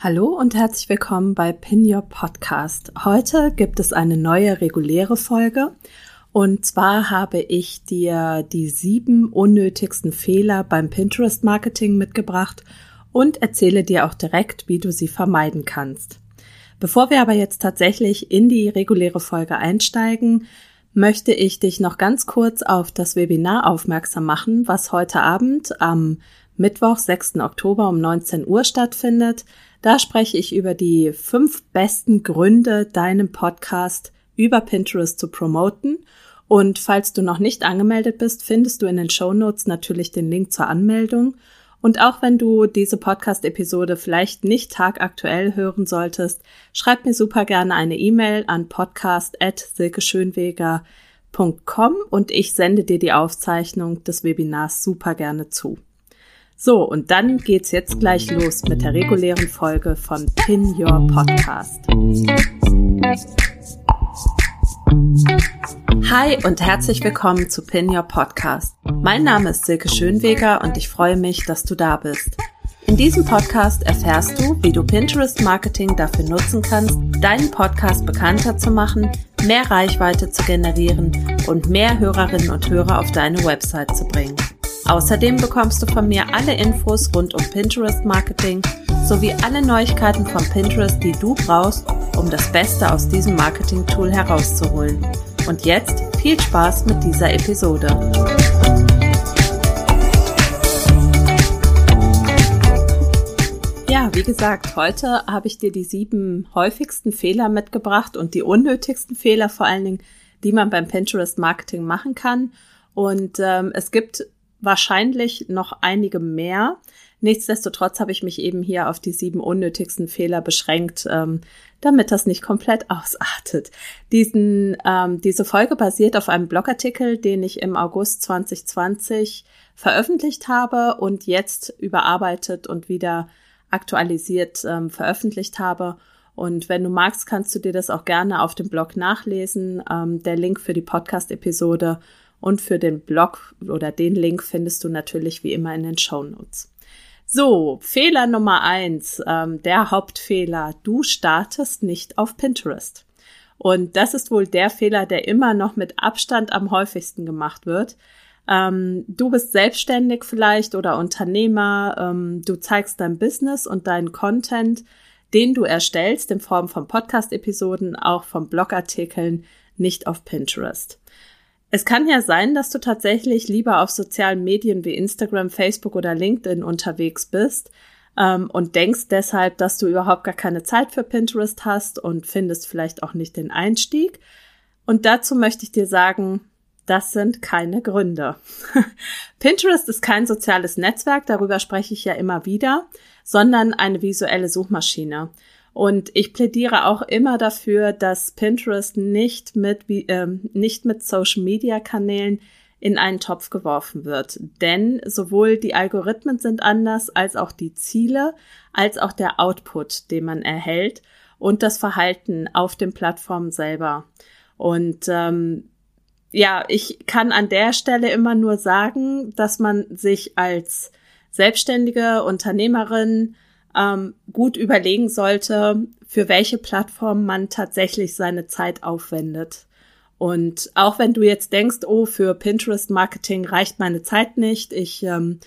Hallo und herzlich willkommen bei Pin Your Podcast. Heute gibt es eine neue reguläre Folge und zwar habe ich dir die sieben unnötigsten Fehler beim Pinterest Marketing mitgebracht und erzähle dir auch direkt, wie du sie vermeiden kannst. Bevor wir aber jetzt tatsächlich in die reguläre Folge einsteigen, möchte ich dich noch ganz kurz auf das Webinar aufmerksam machen, was heute Abend am Mittwoch, 6. Oktober um 19 Uhr stattfindet. Da spreche ich über die fünf besten Gründe, deinen Podcast über Pinterest zu promoten. Und falls du noch nicht angemeldet bist, findest du in den Show Notes natürlich den Link zur Anmeldung. Und auch wenn du diese Podcast-Episode vielleicht nicht tagaktuell hören solltest, schreib mir super gerne eine E-Mail an podcast.silkeschönweger.com und ich sende dir die Aufzeichnung des Webinars super gerne zu. So, und dann geht's jetzt gleich los mit der regulären Folge von Pin Your Podcast. Hi und herzlich willkommen zu Pin Your Podcast. Mein Name ist Silke Schönweger und ich freue mich, dass du da bist. In diesem Podcast erfährst du, wie du Pinterest Marketing dafür nutzen kannst, deinen Podcast bekannter zu machen, mehr Reichweite zu generieren und mehr Hörerinnen und Hörer auf deine Website zu bringen. Außerdem bekommst du von mir alle Infos rund um Pinterest Marketing sowie alle Neuigkeiten von Pinterest, die du brauchst, um das Beste aus diesem Marketing-Tool herauszuholen. Und jetzt viel Spaß mit dieser Episode. Ja, wie gesagt, heute habe ich dir die sieben häufigsten Fehler mitgebracht und die unnötigsten Fehler vor allen Dingen, die man beim Pinterest Marketing machen kann. Und ähm, es gibt wahrscheinlich noch einige mehr. Nichtsdestotrotz habe ich mich eben hier auf die sieben unnötigsten Fehler beschränkt, ähm, damit das nicht komplett ausartet. Diesen, ähm, diese Folge basiert auf einem Blogartikel, den ich im August 2020 veröffentlicht habe und jetzt überarbeitet und wieder aktualisiert ähm, veröffentlicht habe. Und wenn du magst, kannst du dir das auch gerne auf dem Blog nachlesen. Ähm, der Link für die Podcast-Episode und für den Blog oder den Link findest du natürlich wie immer in den Show Notes. So, Fehler Nummer eins, ähm, der Hauptfehler. Du startest nicht auf Pinterest. Und das ist wohl der Fehler, der immer noch mit Abstand am häufigsten gemacht wird. Ähm, du bist selbstständig vielleicht oder Unternehmer. Ähm, du zeigst dein Business und deinen Content, den du erstellst in Form von Podcast-Episoden, auch von Blogartikeln, nicht auf Pinterest. Es kann ja sein, dass du tatsächlich lieber auf sozialen Medien wie Instagram, Facebook oder LinkedIn unterwegs bist ähm, und denkst deshalb, dass du überhaupt gar keine Zeit für Pinterest hast und findest vielleicht auch nicht den Einstieg. Und dazu möchte ich dir sagen, das sind keine Gründe. Pinterest ist kein soziales Netzwerk, darüber spreche ich ja immer wieder, sondern eine visuelle Suchmaschine. Und ich plädiere auch immer dafür, dass Pinterest nicht mit, ähm, nicht mit Social Media Kanälen in einen Topf geworfen wird. Denn sowohl die Algorithmen sind anders, als auch die Ziele, als auch der Output, den man erhält und das Verhalten auf den Plattformen selber. Und ähm, ja, ich kann an der Stelle immer nur sagen, dass man sich als selbstständige Unternehmerin ähm, gut überlegen sollte, für welche Plattform man tatsächlich seine Zeit aufwendet. Und auch wenn du jetzt denkst, oh, für Pinterest Marketing reicht meine Zeit nicht, ich ähm,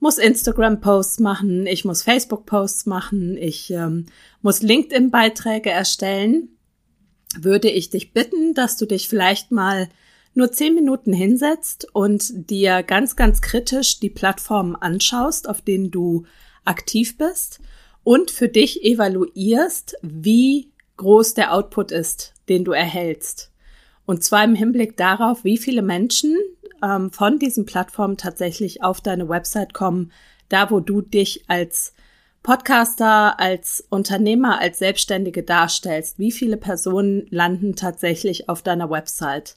muss Instagram Posts machen, ich muss Facebook Posts machen, ich ähm, muss LinkedIn Beiträge erstellen, würde ich dich bitten, dass du dich vielleicht mal nur zehn Minuten hinsetzt und dir ganz, ganz kritisch die Plattformen anschaust, auf denen du aktiv bist und für dich evaluierst, wie groß der Output ist, den du erhältst. Und zwar im Hinblick darauf, wie viele Menschen ähm, von diesen Plattformen tatsächlich auf deine Website kommen, da wo du dich als Podcaster, als Unternehmer, als Selbstständige darstellst. Wie viele Personen landen tatsächlich auf deiner Website?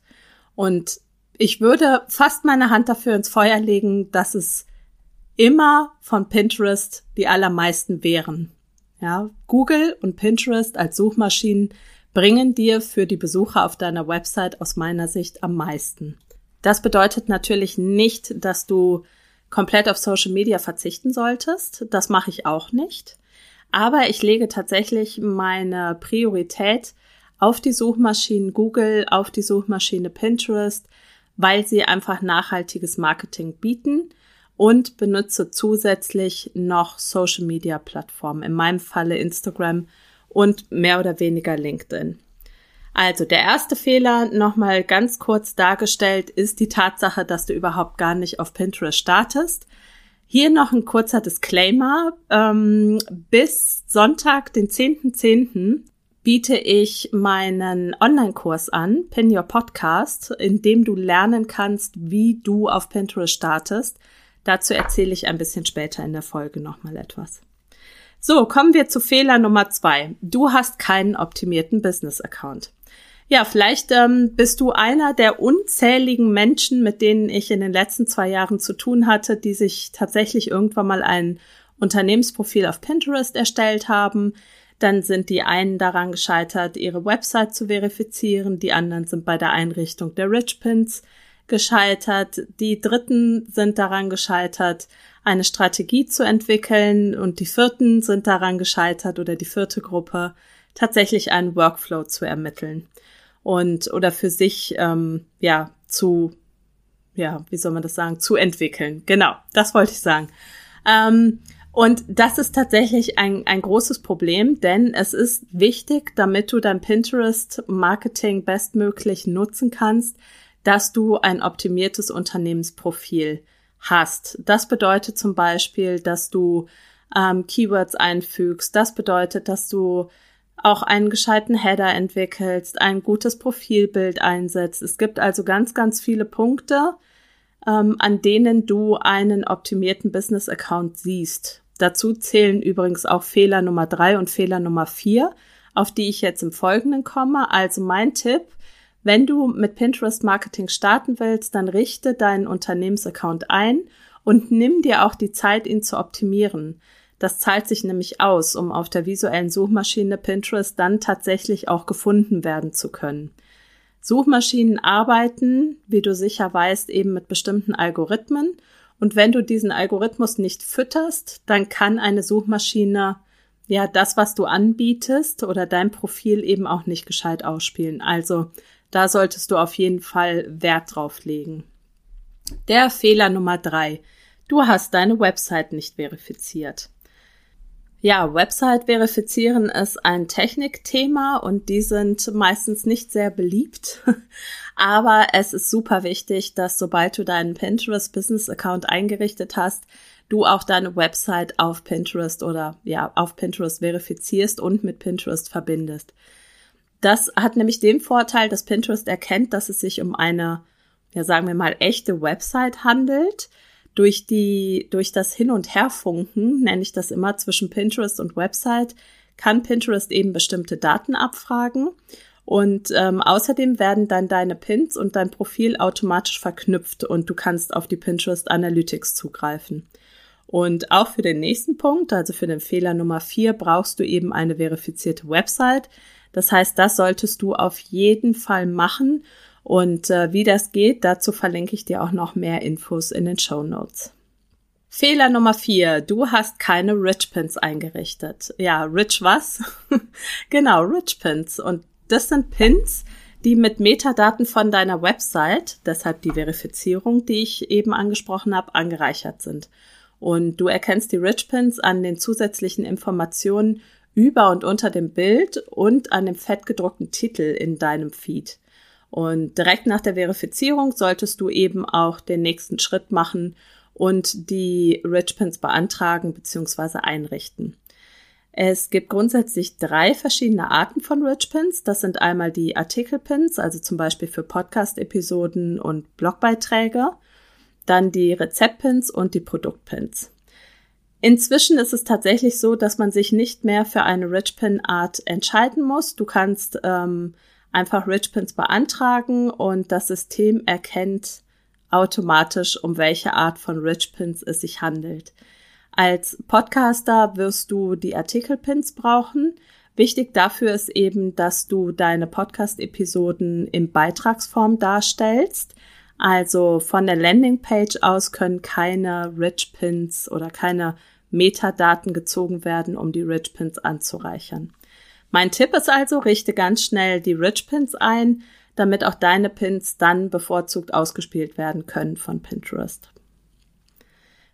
Und ich würde fast meine Hand dafür ins Feuer legen, dass es immer von Pinterest die allermeisten wären. Ja, Google und Pinterest als Suchmaschinen bringen dir für die Besucher auf deiner Website aus meiner Sicht am meisten. Das bedeutet natürlich nicht, dass du komplett auf Social Media verzichten solltest. Das mache ich auch nicht. Aber ich lege tatsächlich meine Priorität auf die Suchmaschinen Google, auf die Suchmaschine Pinterest, weil sie einfach nachhaltiges Marketing bieten und benutze zusätzlich noch Social Media Plattformen, in meinem Falle Instagram und mehr oder weniger LinkedIn. Also der erste Fehler, nochmal ganz kurz dargestellt, ist die Tatsache, dass du überhaupt gar nicht auf Pinterest startest. Hier noch ein kurzer Disclaimer. Ähm, bis Sonntag, den 10.10., .10., biete ich meinen Online-Kurs an, Pin Your Podcast, in dem du lernen kannst, wie du auf Pinterest startest. Dazu erzähle ich ein bisschen später in der Folge nochmal etwas. So, kommen wir zu Fehler Nummer zwei. Du hast keinen optimierten Business-Account. Ja, vielleicht ähm, bist du einer der unzähligen Menschen, mit denen ich in den letzten zwei Jahren zu tun hatte, die sich tatsächlich irgendwann mal ein Unternehmensprofil auf Pinterest erstellt haben. Dann sind die einen daran gescheitert, ihre Website zu verifizieren, die anderen sind bei der Einrichtung der Rich Pins gescheitert, die dritten sind daran gescheitert, eine Strategie zu entwickeln und die vierten sind daran gescheitert oder die vierte Gruppe tatsächlich einen Workflow zu ermitteln und oder für sich ähm, ja zu ja wie soll man das sagen zu entwickeln. Genau das wollte ich sagen. Ähm, und das ist tatsächlich ein, ein großes Problem, denn es ist wichtig, damit du dein Pinterest-Marketing bestmöglich nutzen kannst, dass du ein optimiertes Unternehmensprofil hast. Das bedeutet zum Beispiel, dass du ähm, Keywords einfügst. Das bedeutet, dass du auch einen gescheiten Header entwickelst, ein gutes Profilbild einsetzt. Es gibt also ganz, ganz viele Punkte, ähm, an denen du einen optimierten Business-Account siehst. Dazu zählen übrigens auch Fehler Nummer drei und Fehler Nummer vier, auf die ich jetzt im Folgenden komme. Also mein Tipp, wenn du mit Pinterest Marketing starten willst, dann richte deinen Unternehmensaccount ein und nimm dir auch die Zeit, ihn zu optimieren. Das zahlt sich nämlich aus, um auf der visuellen Suchmaschine Pinterest dann tatsächlich auch gefunden werden zu können. Suchmaschinen arbeiten, wie du sicher weißt, eben mit bestimmten Algorithmen. Und wenn du diesen Algorithmus nicht fütterst, dann kann eine Suchmaschine ja das, was du anbietest oder dein Profil eben auch nicht gescheit ausspielen. Also da solltest du auf jeden Fall Wert drauf legen. Der Fehler Nummer drei. Du hast deine Website nicht verifiziert. Ja, Website verifizieren ist ein Technikthema und die sind meistens nicht sehr beliebt. Aber es ist super wichtig, dass sobald du deinen Pinterest Business Account eingerichtet hast, du auch deine Website auf Pinterest oder ja, auf Pinterest verifizierst und mit Pinterest verbindest. Das hat nämlich den Vorteil, dass Pinterest erkennt, dass es sich um eine, ja, sagen wir mal, echte Website handelt durch die, durch das Hin- und Herfunken, nenne ich das immer, zwischen Pinterest und Website, kann Pinterest eben bestimmte Daten abfragen. Und ähm, außerdem werden dann deine Pins und dein Profil automatisch verknüpft und du kannst auf die Pinterest Analytics zugreifen. Und auch für den nächsten Punkt, also für den Fehler Nummer vier, brauchst du eben eine verifizierte Website. Das heißt, das solltest du auf jeden Fall machen und äh, wie das geht, dazu verlinke ich dir auch noch mehr Infos in den Show Notes. Fehler Nummer vier. Du hast keine Rich Pins eingerichtet. Ja, Rich was? genau, Rich Pins. Und das sind Pins, die mit Metadaten von deiner Website, deshalb die Verifizierung, die ich eben angesprochen habe, angereichert sind. Und du erkennst die Rich Pins an den zusätzlichen Informationen über und unter dem Bild und an dem fettgedruckten Titel in deinem Feed. Und direkt nach der Verifizierung solltest du eben auch den nächsten Schritt machen und die Richpins beantragen bzw. einrichten. Es gibt grundsätzlich drei verschiedene Arten von Richpins. Das sind einmal die Artikelpins, also zum Beispiel für Podcast-Episoden und Blogbeiträge, dann die Rezeptpins und die Produktpins. Inzwischen ist es tatsächlich so, dass man sich nicht mehr für eine Richpin-Art entscheiden muss. Du kannst ähm, einfach Richpins beantragen und das System erkennt automatisch, um welche Art von Richpins es sich handelt. Als Podcaster wirst du die Artikelpins brauchen. Wichtig dafür ist eben, dass du deine Podcast-Episoden in Beitragsform darstellst. Also von der Landingpage aus können keine Rich Pins oder keine Metadaten gezogen werden, um die Rich Pins anzureichern. Mein Tipp ist also, richte ganz schnell die Rich Pins ein, damit auch deine Pins dann bevorzugt ausgespielt werden können von Pinterest.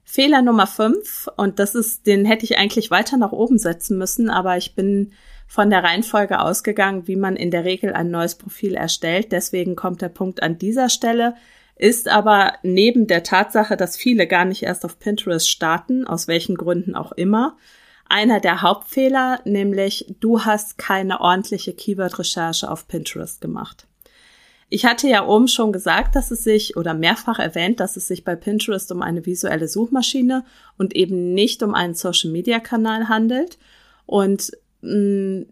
Fehler Nummer fünf und das ist, den hätte ich eigentlich weiter nach oben setzen müssen, aber ich bin von der Reihenfolge ausgegangen, wie man in der Regel ein neues Profil erstellt. Deswegen kommt der Punkt an dieser Stelle, ist aber neben der Tatsache, dass viele gar nicht erst auf Pinterest starten, aus welchen Gründen auch immer, einer der Hauptfehler, nämlich du hast keine ordentliche Keyword-Recherche auf Pinterest gemacht. Ich hatte ja oben schon gesagt, dass es sich oder mehrfach erwähnt, dass es sich bei Pinterest um eine visuelle Suchmaschine und eben nicht um einen Social-Media-Kanal handelt. Und mh, mm,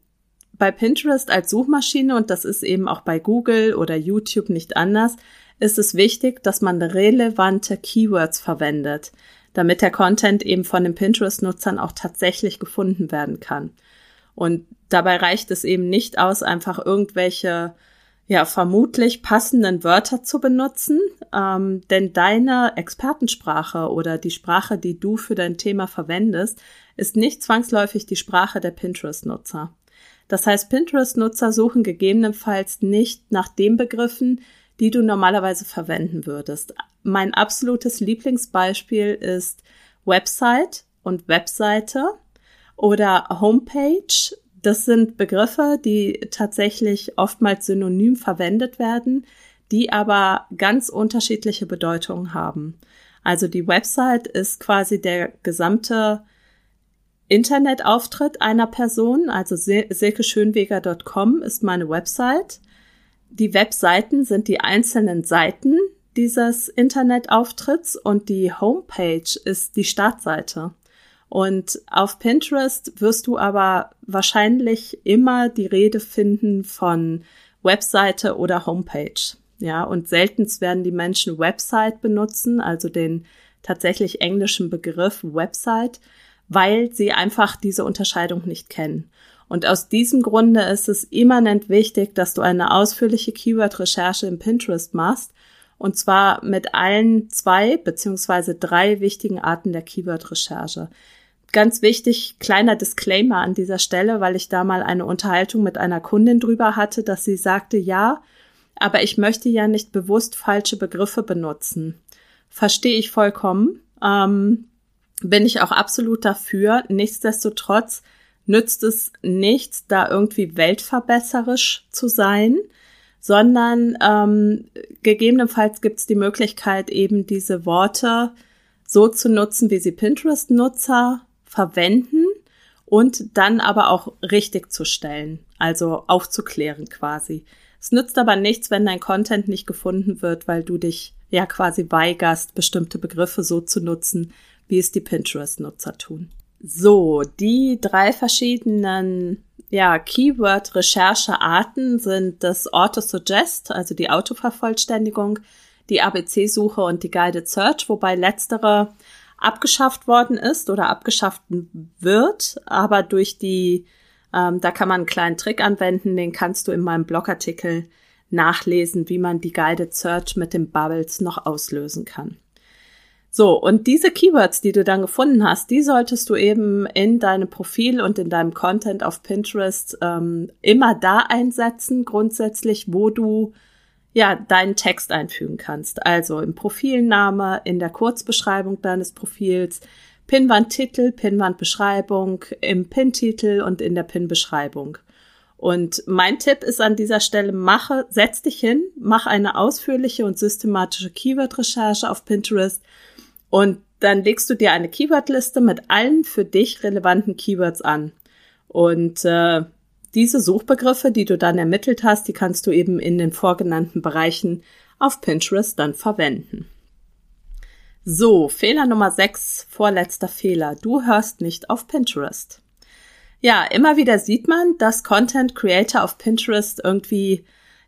bei Pinterest als Suchmaschine, und das ist eben auch bei Google oder YouTube nicht anders, ist es wichtig, dass man relevante Keywords verwendet, damit der Content eben von den Pinterest-Nutzern auch tatsächlich gefunden werden kann. Und dabei reicht es eben nicht aus, einfach irgendwelche ja vermutlich passenden Wörter zu benutzen, ähm, denn deine Expertensprache oder die Sprache, die du für dein Thema verwendest, ist nicht zwangsläufig die Sprache der Pinterest-Nutzer. Das heißt, Pinterest-Nutzer suchen gegebenenfalls nicht nach den Begriffen, die du normalerweise verwenden würdest. Mein absolutes Lieblingsbeispiel ist Website und Webseite oder Homepage das sind Begriffe, die tatsächlich oftmals synonym verwendet werden, die aber ganz unterschiedliche Bedeutungen haben. Also die Website ist quasi der gesamte Internetauftritt einer Person, also silkeschönweger.com ist meine Website. Die Webseiten sind die einzelnen Seiten dieses Internetauftritts und die Homepage ist die Startseite. Und auf Pinterest wirst du aber wahrscheinlich immer die Rede finden von Webseite oder Homepage. Ja, und seltenst werden die Menschen Website benutzen, also den tatsächlich englischen Begriff Website, weil sie einfach diese Unterscheidung nicht kennen. Und aus diesem Grunde ist es immanent wichtig, dass du eine ausführliche Keyword-Recherche im Pinterest machst, und zwar mit allen zwei beziehungsweise drei wichtigen Arten der Keyword-Recherche. Ganz wichtig, kleiner Disclaimer an dieser Stelle, weil ich da mal eine Unterhaltung mit einer Kundin drüber hatte, dass sie sagte, ja, aber ich möchte ja nicht bewusst falsche Begriffe benutzen. Verstehe ich vollkommen. Ähm, bin ich auch absolut dafür. Nichtsdestotrotz nützt es nichts, da irgendwie weltverbesserisch zu sein, sondern ähm, gegebenenfalls gibt es die Möglichkeit, eben diese Worte so zu nutzen, wie sie Pinterest-Nutzer verwenden und dann aber auch richtig zu stellen, also aufzuklären quasi. Es nützt aber nichts, wenn dein Content nicht gefunden wird, weil du dich ja quasi weigerst, bestimmte Begriffe so zu nutzen, wie es die Pinterest-Nutzer tun. So, die drei verschiedenen ja, Keyword-Recherchearten sind das Auto-Suggest, also die Autovervollständigung, die ABC-Suche und die Guided Search, wobei letztere abgeschafft worden ist oder abgeschafft wird, aber durch die, ähm, da kann man einen kleinen Trick anwenden, den kannst du in meinem Blogartikel nachlesen, wie man die Guided Search mit den Bubbles noch auslösen kann. So, und diese Keywords, die du dann gefunden hast, die solltest du eben in deinem Profil und in deinem Content auf Pinterest ähm, immer da einsetzen, grundsätzlich, wo du ja, deinen Text einfügen kannst. Also im Profilname, in der Kurzbeschreibung deines Profils, Pinwandtitel, Pinwandbeschreibung, im Pin-Titel und in der Pin-Beschreibung. Und mein Tipp ist an dieser Stelle, mache, setz dich hin, mach eine ausführliche und systematische Keyword-Recherche auf Pinterest und dann legst du dir eine Keywordliste mit allen für dich relevanten Keywords an. Und äh, diese Suchbegriffe, die du dann ermittelt hast, die kannst du eben in den vorgenannten Bereichen auf Pinterest dann verwenden. So, Fehler Nummer 6, vorletzter Fehler. Du hörst nicht auf Pinterest. Ja, immer wieder sieht man, dass Content Creator auf Pinterest irgendwie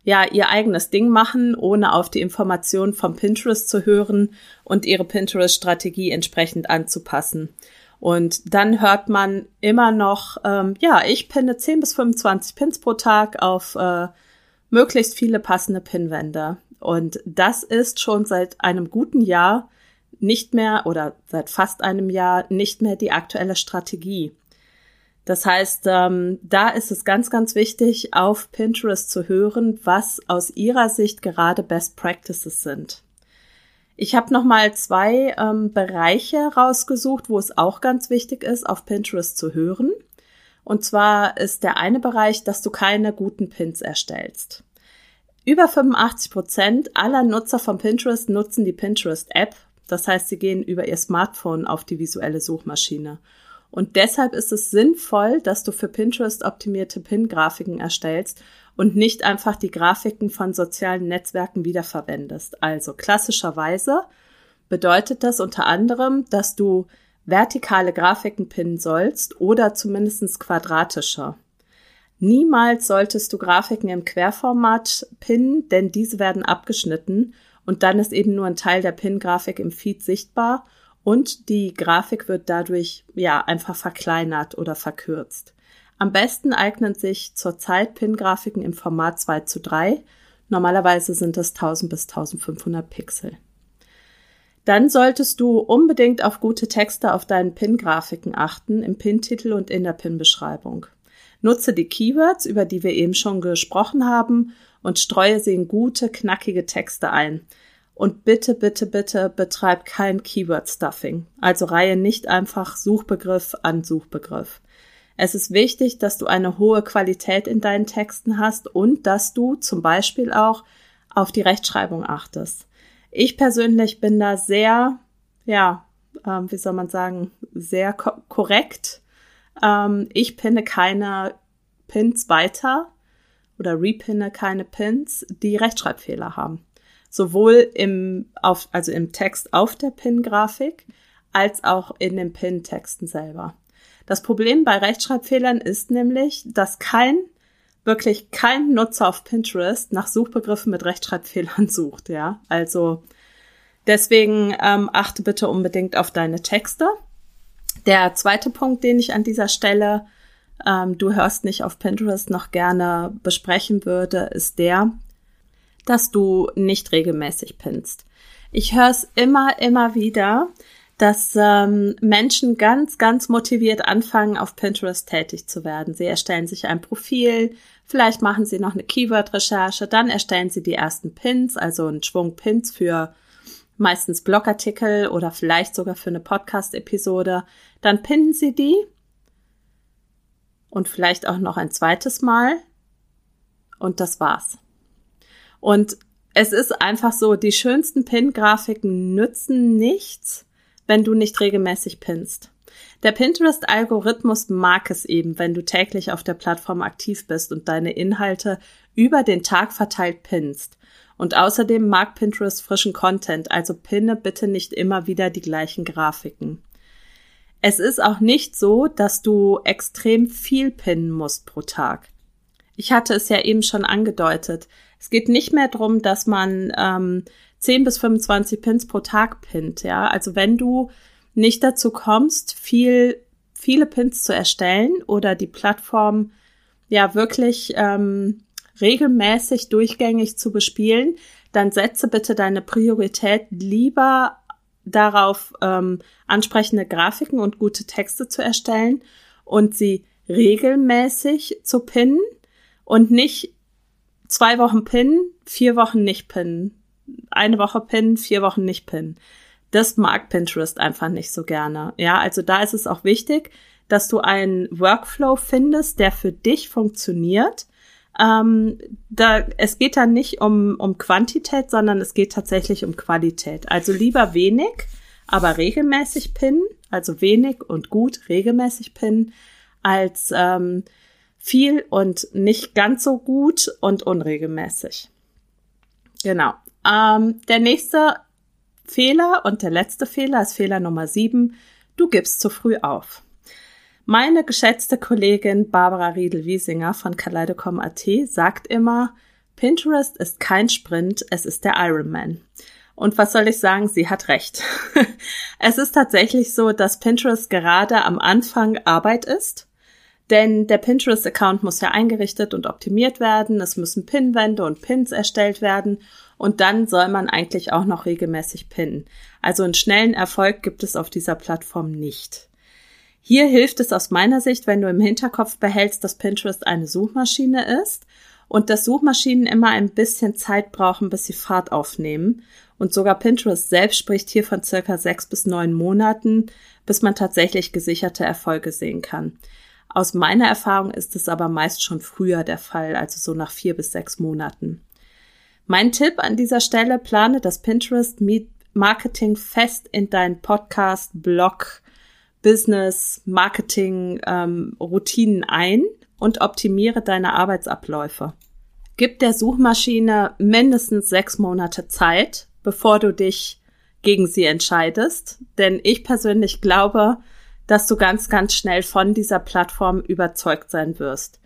ja ihr eigenes Ding machen, ohne auf die Informationen vom Pinterest zu hören und ihre Pinterest-Strategie entsprechend anzupassen. Und dann hört man immer noch, ähm, ja, ich pinne 10 bis 25 Pins pro Tag auf äh, möglichst viele passende Pinwände. Und das ist schon seit einem guten Jahr nicht mehr oder seit fast einem Jahr nicht mehr die aktuelle Strategie. Das heißt, ähm, da ist es ganz, ganz wichtig, auf Pinterest zu hören, was aus ihrer Sicht gerade Best Practices sind. Ich habe noch mal zwei ähm, Bereiche rausgesucht, wo es auch ganz wichtig ist, auf Pinterest zu hören. Und zwar ist der eine Bereich, dass du keine guten Pins erstellst. Über 85 Prozent aller Nutzer von Pinterest nutzen die Pinterest-App. Das heißt, sie gehen über ihr Smartphone auf die visuelle Suchmaschine. Und deshalb ist es sinnvoll, dass du für Pinterest optimierte Pin-Grafiken erstellst und nicht einfach die Grafiken von sozialen Netzwerken wiederverwendest. Also klassischerweise bedeutet das unter anderem, dass du vertikale Grafiken pinnen sollst oder zumindest quadratische. Niemals solltest du Grafiken im Querformat pinnen, denn diese werden abgeschnitten und dann ist eben nur ein Teil der Pin-Grafik im Feed sichtbar und die Grafik wird dadurch ja einfach verkleinert oder verkürzt. Am besten eignen sich zurzeit Pin-Grafiken im Format 2 zu 3. Normalerweise sind es 1000 bis 1500 Pixel. Dann solltest du unbedingt auf gute Texte auf deinen Pin-Grafiken achten, im Pin-Titel und in der Pin-Beschreibung. Nutze die Keywords, über die wir eben schon gesprochen haben, und streue sie in gute, knackige Texte ein. Und bitte, bitte, bitte betreib kein Keyword-Stuffing. Also reihe nicht einfach Suchbegriff an Suchbegriff. Es ist wichtig, dass du eine hohe Qualität in deinen Texten hast und dass du zum Beispiel auch auf die Rechtschreibung achtest. Ich persönlich bin da sehr, ja, ähm, wie soll man sagen, sehr ko korrekt. Ähm, ich pinne keine Pins weiter oder repinne keine Pins, die Rechtschreibfehler haben sowohl im, auf, also im Text auf der Pin-Grafik als auch in den Pin-Texten selber. Das Problem bei Rechtschreibfehlern ist nämlich, dass kein, wirklich kein Nutzer auf Pinterest nach Suchbegriffen mit Rechtschreibfehlern sucht, ja. Also deswegen ähm, achte bitte unbedingt auf deine Texte. Der zweite Punkt, den ich an dieser Stelle ähm, du hörst nicht auf Pinterest noch gerne besprechen würde, ist der, dass du nicht regelmäßig pinnst. Ich höre es immer, immer wieder, dass ähm, Menschen ganz, ganz motiviert anfangen, auf Pinterest tätig zu werden. Sie erstellen sich ein Profil, vielleicht machen sie noch eine Keyword-Recherche, dann erstellen sie die ersten Pins, also einen Schwung Pins für meistens Blogartikel oder vielleicht sogar für eine Podcast-Episode. Dann pinnen sie die und vielleicht auch noch ein zweites Mal und das war's. Und es ist einfach so, die schönsten Pin-Grafiken nützen nichts, wenn du nicht regelmäßig pinst. Der Pinterest-Algorithmus mag es eben, wenn du täglich auf der Plattform aktiv bist und deine Inhalte über den Tag verteilt pinst. Und außerdem mag Pinterest frischen Content, also pinne bitte nicht immer wieder die gleichen Grafiken. Es ist auch nicht so, dass du extrem viel pinnen musst pro Tag. Ich hatte es ja eben schon angedeutet. Es geht nicht mehr darum, dass man ähm, 10 bis 25 Pins pro Tag pinnt. Ja, also wenn du nicht dazu kommst, viel, viele Pins zu erstellen oder die Plattform ja wirklich ähm, regelmäßig durchgängig zu bespielen, dann setze bitte deine Priorität lieber darauf, ähm, ansprechende Grafiken und gute Texte zu erstellen und sie regelmäßig zu pinnen und nicht zwei Wochen pinnen, vier Wochen nicht pinnen, eine Woche pinnen, vier Wochen nicht pinnen. Das mag Pinterest einfach nicht so gerne. Ja, also da ist es auch wichtig, dass du einen Workflow findest, der für dich funktioniert. Ähm, da, es geht da nicht um, um Quantität, sondern es geht tatsächlich um Qualität. Also lieber wenig, aber regelmäßig pinnen, also wenig und gut regelmäßig pinnen, als ähm, viel und nicht ganz so gut und unregelmäßig. Genau. Ähm, der nächste Fehler und der letzte Fehler ist Fehler Nummer sieben. Du gibst zu früh auf. Meine geschätzte Kollegin Barbara Riedel-Wiesinger von Kaleidocom.at sagt immer, Pinterest ist kein Sprint, es ist der Ironman. Und was soll ich sagen? Sie hat recht. es ist tatsächlich so, dass Pinterest gerade am Anfang Arbeit ist Denn der Pinterest-Account muss ja eingerichtet und optimiert werden. Es müssen Pinwände und Pins erstellt werden. Und dann soll man eigentlich auch noch regelmäßig pinnen. Also einen schnellen Erfolg gibt es auf dieser Plattform nicht. Hier hilft es aus meiner Sicht, wenn du im Hinterkopf behältst, dass Pinterest eine Suchmaschine ist und dass Suchmaschinen immer ein bisschen Zeit brauchen, bis sie Fahrt aufnehmen. Und sogar Pinterest selbst spricht hier von circa sechs bis neun Monaten, bis man tatsächlich gesicherte Erfolge sehen kann. Aus meiner Erfahrung ist es aber meist schon früher der Fall, also so nach vier bis sechs Monaten. Mein Tipp an dieser Stelle, plane das Pinterest Marketing fest in deinen Podcast, Blog, Business, Marketing, ähm, Routinen ein und optimiere deine Arbeitsabläufe. Gib der Suchmaschine mindestens sechs Monate Zeit, bevor du dich gegen sie entscheidest, denn ich persönlich glaube, dass du ganz, ganz schnell von dieser Plattform überzeugt sein wirst.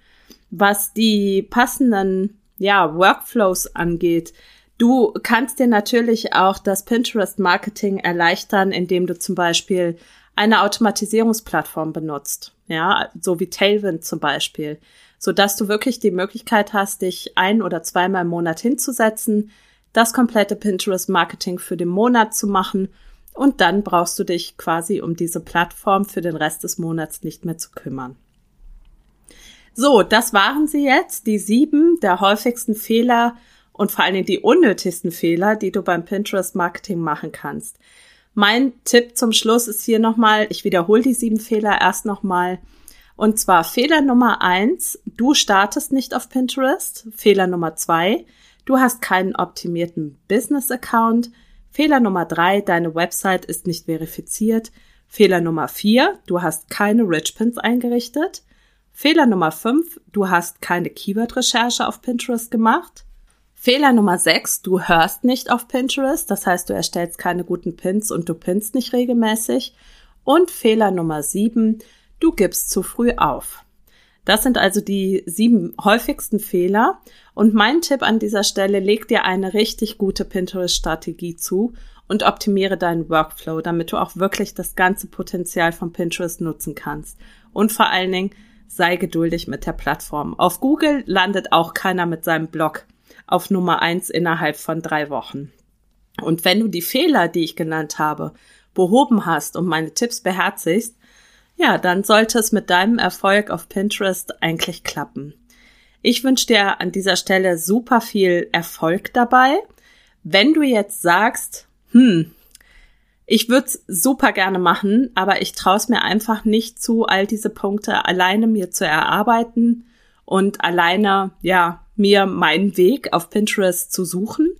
Was die passenden ja, Workflows angeht, du kannst dir natürlich auch das Pinterest Marketing erleichtern, indem du zum Beispiel eine Automatisierungsplattform benutzt, ja, so wie Tailwind zum Beispiel, so dass du wirklich die Möglichkeit hast, dich ein oder zweimal im Monat hinzusetzen, das komplette Pinterest Marketing für den Monat zu machen und dann brauchst du dich quasi um diese Plattform für den Rest des Monats nicht mehr zu kümmern. So, das waren sie jetzt, die sieben der häufigsten Fehler und vor allen Dingen die unnötigsten Fehler, die du beim Pinterest Marketing machen kannst. Mein Tipp zum Schluss ist hier nochmal, ich wiederhole die sieben Fehler erst nochmal. Und zwar Fehler Nummer eins, du startest nicht auf Pinterest. Fehler Nummer zwei, du hast keinen optimierten Business-Account. Fehler Nummer drei, deine Website ist nicht verifiziert. Fehler Nummer vier, du hast keine Rich Pins eingerichtet. Fehler Nummer fünf, du hast keine Keyword-Recherche auf Pinterest gemacht. Fehler Nummer 6, du hörst nicht auf Pinterest, das heißt, du erstellst keine guten Pins und du pinst nicht regelmäßig. Und Fehler Nummer 7, du gibst zu früh auf. Das sind also die sieben häufigsten Fehler. Und mein Tipp an dieser Stelle, leg dir eine richtig gute Pinterest-Strategie zu und optimiere deinen Workflow, damit du auch wirklich das ganze Potenzial von Pinterest nutzen kannst. Und vor allen Dingen, sei geduldig mit der Plattform. Auf Google landet auch keiner mit seinem Blog auf Nummer eins innerhalb von drei Wochen. Und wenn du die Fehler, die ich genannt habe, behoben hast und meine Tipps beherzigst, ja, dann sollte es mit deinem Erfolg auf Pinterest eigentlich klappen. Ich wünsche dir an dieser Stelle super viel Erfolg dabei. Wenn du jetzt sagst, hm, ich würde es super gerne machen, aber ich traue es mir einfach nicht zu, all diese Punkte alleine mir zu erarbeiten und alleine, ja, mir meinen Weg auf Pinterest zu suchen.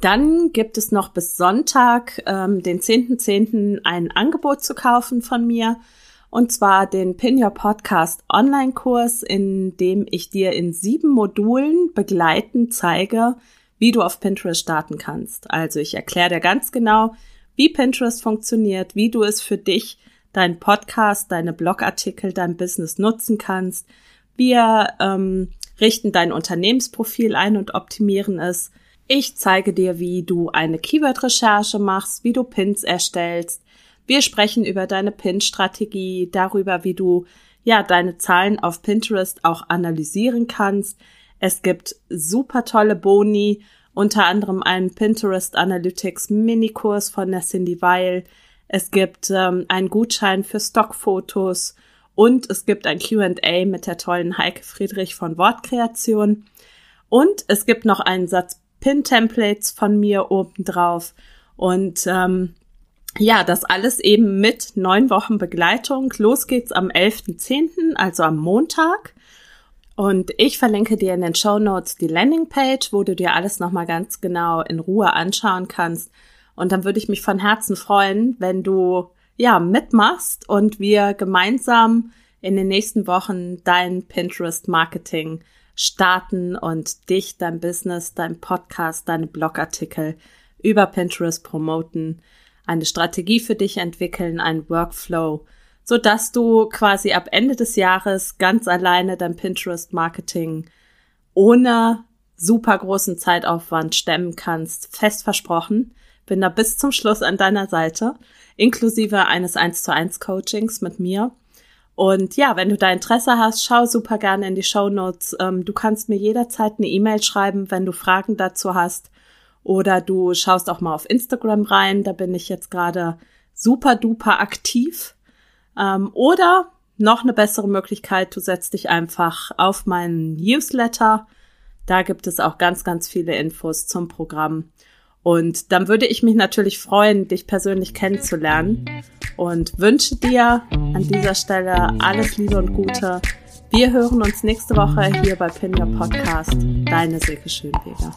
Dann gibt es noch bis Sonntag, ähm, den 10.10., .10., ein Angebot zu kaufen von mir. Und zwar den Pin Your Podcast Online-Kurs, in dem ich dir in sieben Modulen begleitend zeige, wie du auf Pinterest starten kannst. Also ich erkläre dir ganz genau, wie Pinterest funktioniert, wie du es für dich, deinen Podcast, deine Blogartikel, dein Business nutzen kannst. Wir ähm, richten dein Unternehmensprofil ein und optimieren es. Ich zeige dir, wie du eine Keyword-Recherche machst, wie du Pins erstellst. Wir sprechen über deine Pin-Strategie, darüber, wie du ja deine Zahlen auf Pinterest auch analysieren kannst. Es gibt super tolle Boni, unter anderem einen Pinterest Analytics Minikurs von der Cindy Weil. Es gibt ähm, einen Gutschein für Stockfotos und es gibt ein QA mit der tollen Heike Friedrich von Wortkreation. Und es gibt noch einen Satz Pin-Templates von mir obendrauf. Und ähm, ja, das alles eben mit neun Wochen Begleitung. Los geht's am 11.10., also am Montag. Und ich verlinke dir in den Show Notes die Landingpage, wo du dir alles nochmal ganz genau in Ruhe anschauen kannst. Und dann würde ich mich von Herzen freuen, wenn du ja, mitmachst und wir gemeinsam in den nächsten Wochen dein Pinterest Marketing starten und dich, dein Business, dein Podcast, deine Blogartikel über Pinterest promoten, eine Strategie für dich entwickeln, ein Workflow, so dass du quasi ab Ende des Jahres ganz alleine dein Pinterest Marketing ohne super großen Zeitaufwand stemmen kannst. Fest versprochen. Bin da bis zum Schluss an deiner Seite inklusive eines 1 zu 1 Coachings mit mir. Und ja, wenn du da Interesse hast, schau super gerne in die Show Notes. Ähm, du kannst mir jederzeit eine E-Mail schreiben, wenn du Fragen dazu hast. Oder du schaust auch mal auf Instagram rein. Da bin ich jetzt gerade super duper aktiv. Ähm, oder noch eine bessere Möglichkeit, du setzt dich einfach auf meinen Newsletter. Da gibt es auch ganz, ganz viele Infos zum Programm. Und dann würde ich mich natürlich freuen, dich persönlich kennenzulernen und wünsche dir an dieser Stelle alles Liebe und Gute. Wir hören uns nächste Woche hier bei Pin Your Podcast. Deine Silke Schönweger.